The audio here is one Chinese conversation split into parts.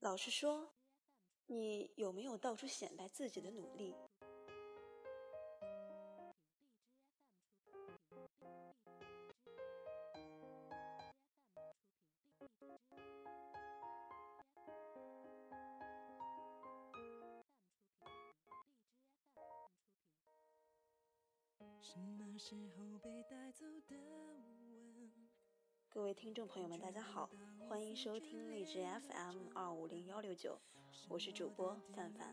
老实说，你有没有到处显摆自己的努力？什么时候被带走的各位听众朋友们，大家好，欢迎收听荔枝 FM 二五零幺六九，我是主播范范。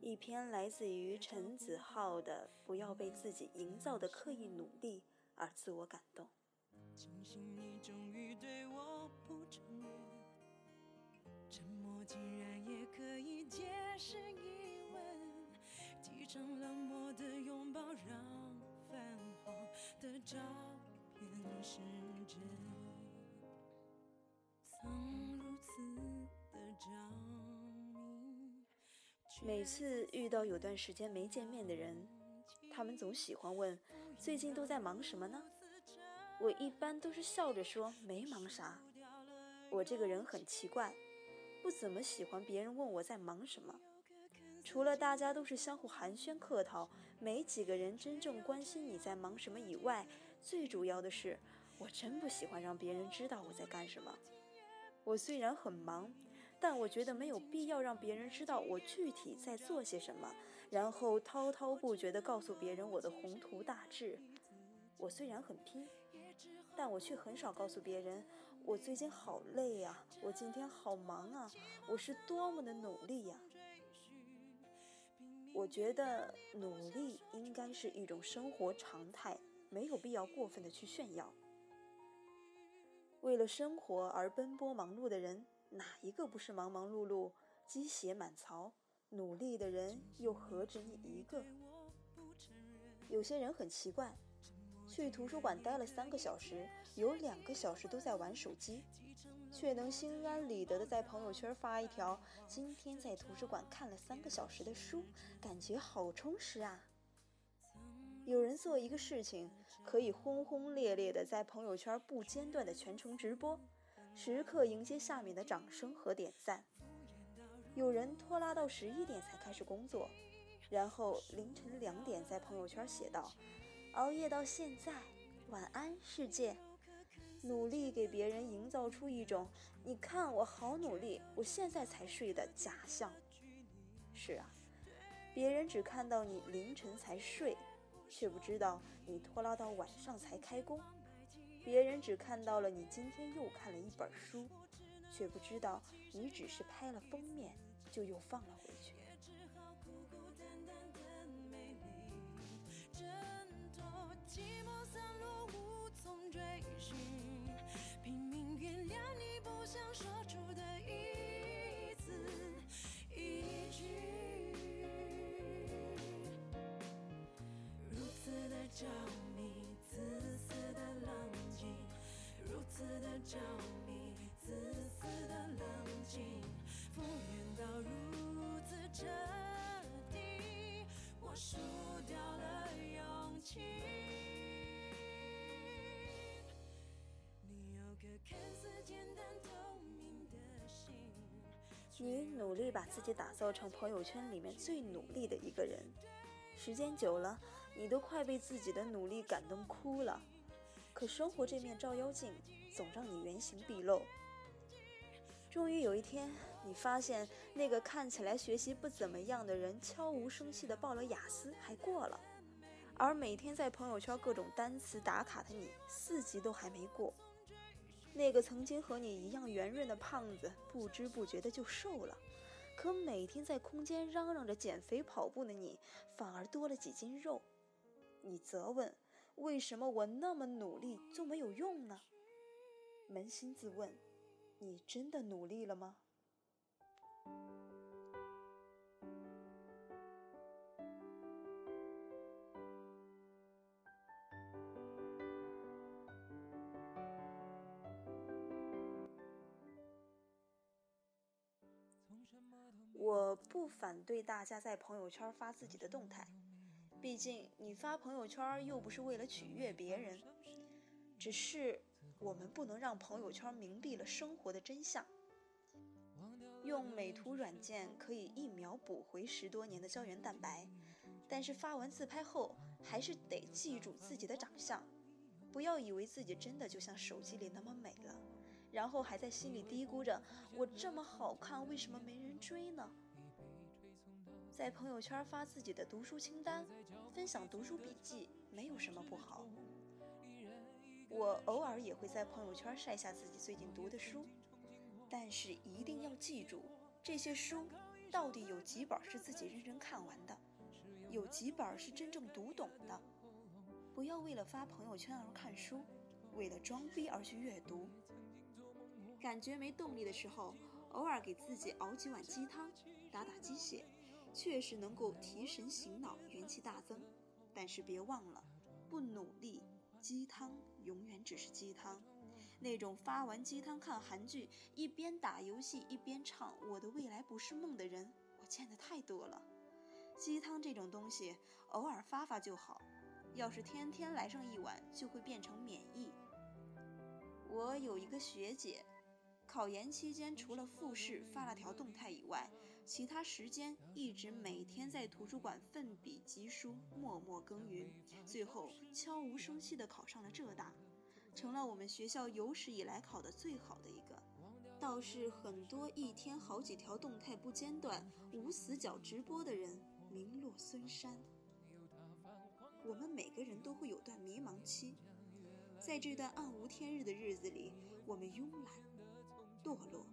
一篇来自于陈子浩的《不要被自己营造的刻意努力而自我感动》。清醒，你终于对我不沉默竟然也可以解释疑问。几场冷漠的拥抱，让泛黄的照片是每次遇到有段时间没见面的人，他们总喜欢问：“最近都在忙什么呢？”我一般都是笑着说：“没忙啥。”我这个人很奇怪，不怎么喜欢别人问我在忙什么。除了大家都是相互寒暄客套，没几个人真正关心你在忙什么以外，最主要的是，我真不喜欢让别人知道我在干什么。我虽然很忙，但我觉得没有必要让别人知道我具体在做些什么，然后滔滔不绝地告诉别人我的宏图大志。我虽然很拼，但我却很少告诉别人我最近好累呀，我今天好忙啊，我是多么的努力呀。我觉得努力应该是一种生活常态，没有必要过分的去炫耀。为了生活而奔波忙碌的人，哪一个不是忙忙碌碌、鸡血满槽？努力的人又何止你一个？有些人很奇怪。去图书馆待了三个小时，有两个小时都在玩手机，却能心安理得的在朋友圈发一条：“今天在图书馆看了三个小时的书，感觉好充实啊！”有人做一个事情，可以轰轰烈烈的在朋友圈不间断的全程直播，时刻迎接下面的掌声和点赞；有人拖拉到十一点才开始工作，然后凌晨两点在朋友圈写道。熬夜到现在，晚安世界。努力给别人营造出一种“你看我好努力，我现在才睡”的假象。是啊，别人只看到你凌晨才睡，却不知道你拖拉到晚上才开工；别人只看到了你今天又看了一本书，却不知道你只是拍了封面就又放了回着迷，自私的冷静，敷衍到如此彻底，我输掉了勇气。你努力把自己打造成朋友圈里面最努力的一个人，时间久了，你都快被自己的努力感动哭了。可生活这面照妖镜，总让你原形毕露。终于有一天，你发现那个看起来学习不怎么样的人，悄无声息地报了雅思，还过了；而每天在朋友圈各种单词打卡的你，四级都还没过。那个曾经和你一样圆润的胖子，不知不觉的就瘦了；可每天在空间嚷嚷着减肥跑步的你，反而多了几斤肉。你责问：为什么我那么努力就没有用呢？扪心自问：你真的努力了吗？我不反对大家在朋友圈发自己的动态，毕竟你发朋友圈又不是为了取悦别人。只是我们不能让朋友圈蒙蔽了生活的真相。用美图软件可以一秒补回十多年的胶原蛋白，但是发完自拍后还是得记住自己的长相，不要以为自己真的就像手机里那么美了，然后还在心里嘀咕着我这么好看，为什么没人追呢？在朋友圈发自己的读书清单，分享读书笔记，没有什么不好。我偶尔也会在朋友圈晒下自己最近读的书，但是一定要记住，这些书到底有几本是自己认真看完的，有几本是真正读懂的。不要为了发朋友圈而看书，为了装逼而去阅读。感觉没动力的时候，偶尔给自己熬几碗鸡汤，打打鸡血。确实能够提神醒脑，元气大增，但是别忘了，不努力，鸡汤永远只是鸡汤。那种发完鸡汤看韩剧，一边打游戏一边唱《我的未来不是梦》的人，我见的太多了。鸡汤这种东西，偶尔发发就好，要是天天来上一碗，就会变成免疫。我有一个学姐。考研期间，除了复试发了条动态以外，其他时间一直每天在图书馆奋笔疾书，默默耕耘，最后悄无声息地考上了浙大，成了我们学校有史以来考得最好的一个。倒是很多一天好几条动态不间断、无死角直播的人，名落孙山。我们每个人都会有段迷茫期，在这段暗无天日的日子里，我们慵懒。堕落，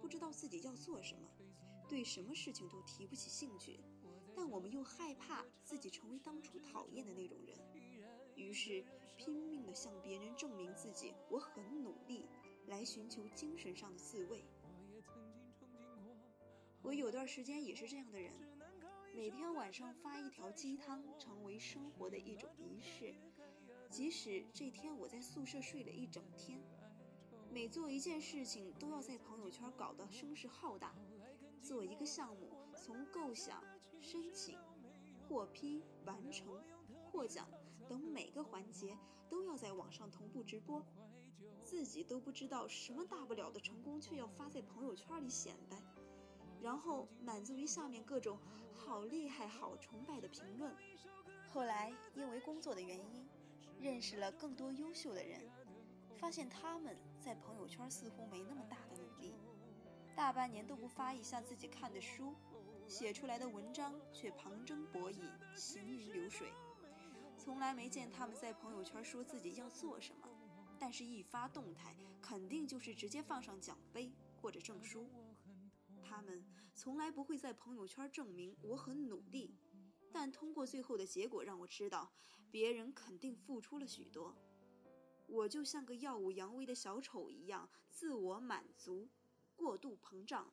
不知道自己要做什么，对什么事情都提不起兴趣，但我们又害怕自己成为当初讨厌的那种人，于是拼命地向别人证明自己我很努力，来寻求精神上的自慰。我有段时间也是这样的人，每天晚上发一条鸡汤，成为生活的一种仪式，即使这天我在宿舍睡了一整天。每做一件事情，都要在朋友圈搞得声势浩大。做一个项目，从构想、申请、获批、完成、获奖等每个环节，都要在网上同步直播。自己都不知道什么大不了的成功，却要发在朋友圈里显摆，然后满足于下面各种“好厉害、好崇拜”的评论。后来因为工作的原因，认识了更多优秀的人。发现他们在朋友圈似乎没那么大的努力，大半年都不发一下自己看的书，写出来的文章却旁征博引，行云流水。从来没见他们在朋友圈说自己要做什么，但是一发动态，肯定就是直接放上奖杯或者证书。他们从来不会在朋友圈证明我很努力，但通过最后的结果让我知道，别人肯定付出了许多。我就像个耀武扬威的小丑一样，自我满足，过度膨胀，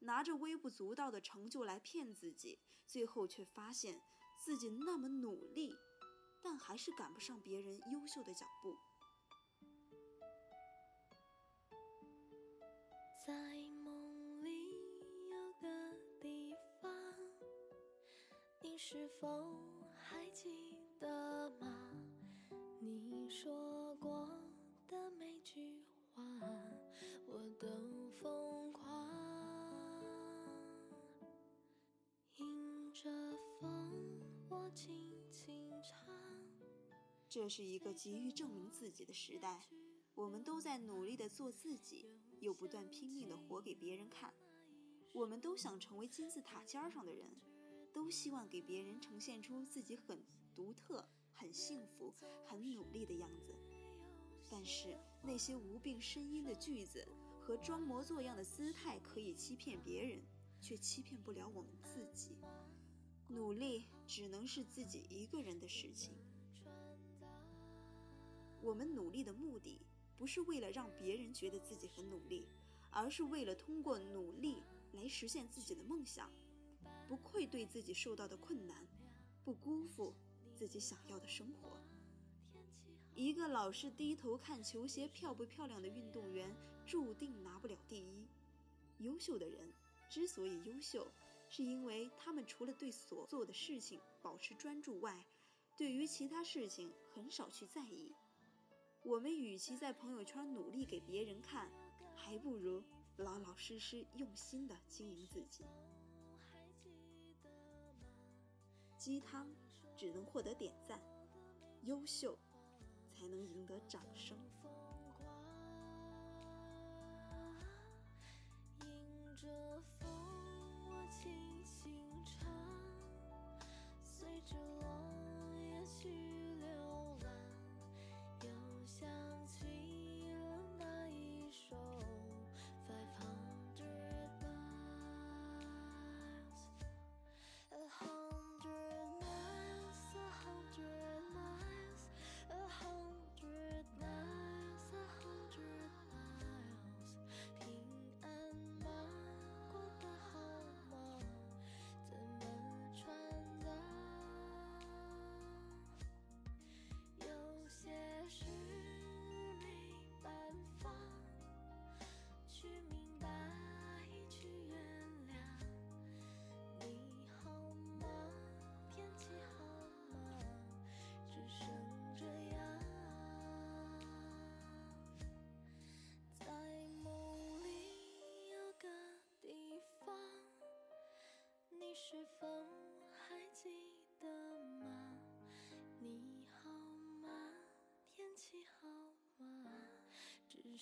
拿着微不足道的成就来骗自己，最后却发现自己那么努力，但还是赶不上别人优秀的脚步。在梦里有个地方，你是否还记得吗？说过的每句话，我都疯狂。迎着风，我轻轻唱。这是一个急于证明自己的时代，我们都在努力的做自己，又不断拼命的活给别人看。我们都想成为金字塔尖上的人，都希望给别人呈现出自己很独特。很幸福、很努力的样子，但是那些无病呻吟的句子和装模作样的姿态可以欺骗别人，却欺骗不了我们自己。努力只能是自己一个人的事情。我们努力的目的不是为了让别人觉得自己很努力，而是为了通过努力来实现自己的梦想，不愧对自己受到的困难，不辜负。自己想要的生活。一个老是低头看球鞋漂不漂亮的运动员，注定拿不了第一。优秀的人之所以优秀，是因为他们除了对所做的事情保持专注外，对于其他事情很少去在意。我们与其在朋友圈努力给别人看，还不如老老实实用心的经营自己。鸡汤。只能获得点赞，优秀才能赢得掌声。着风，我轻轻唱，随着浪。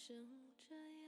守着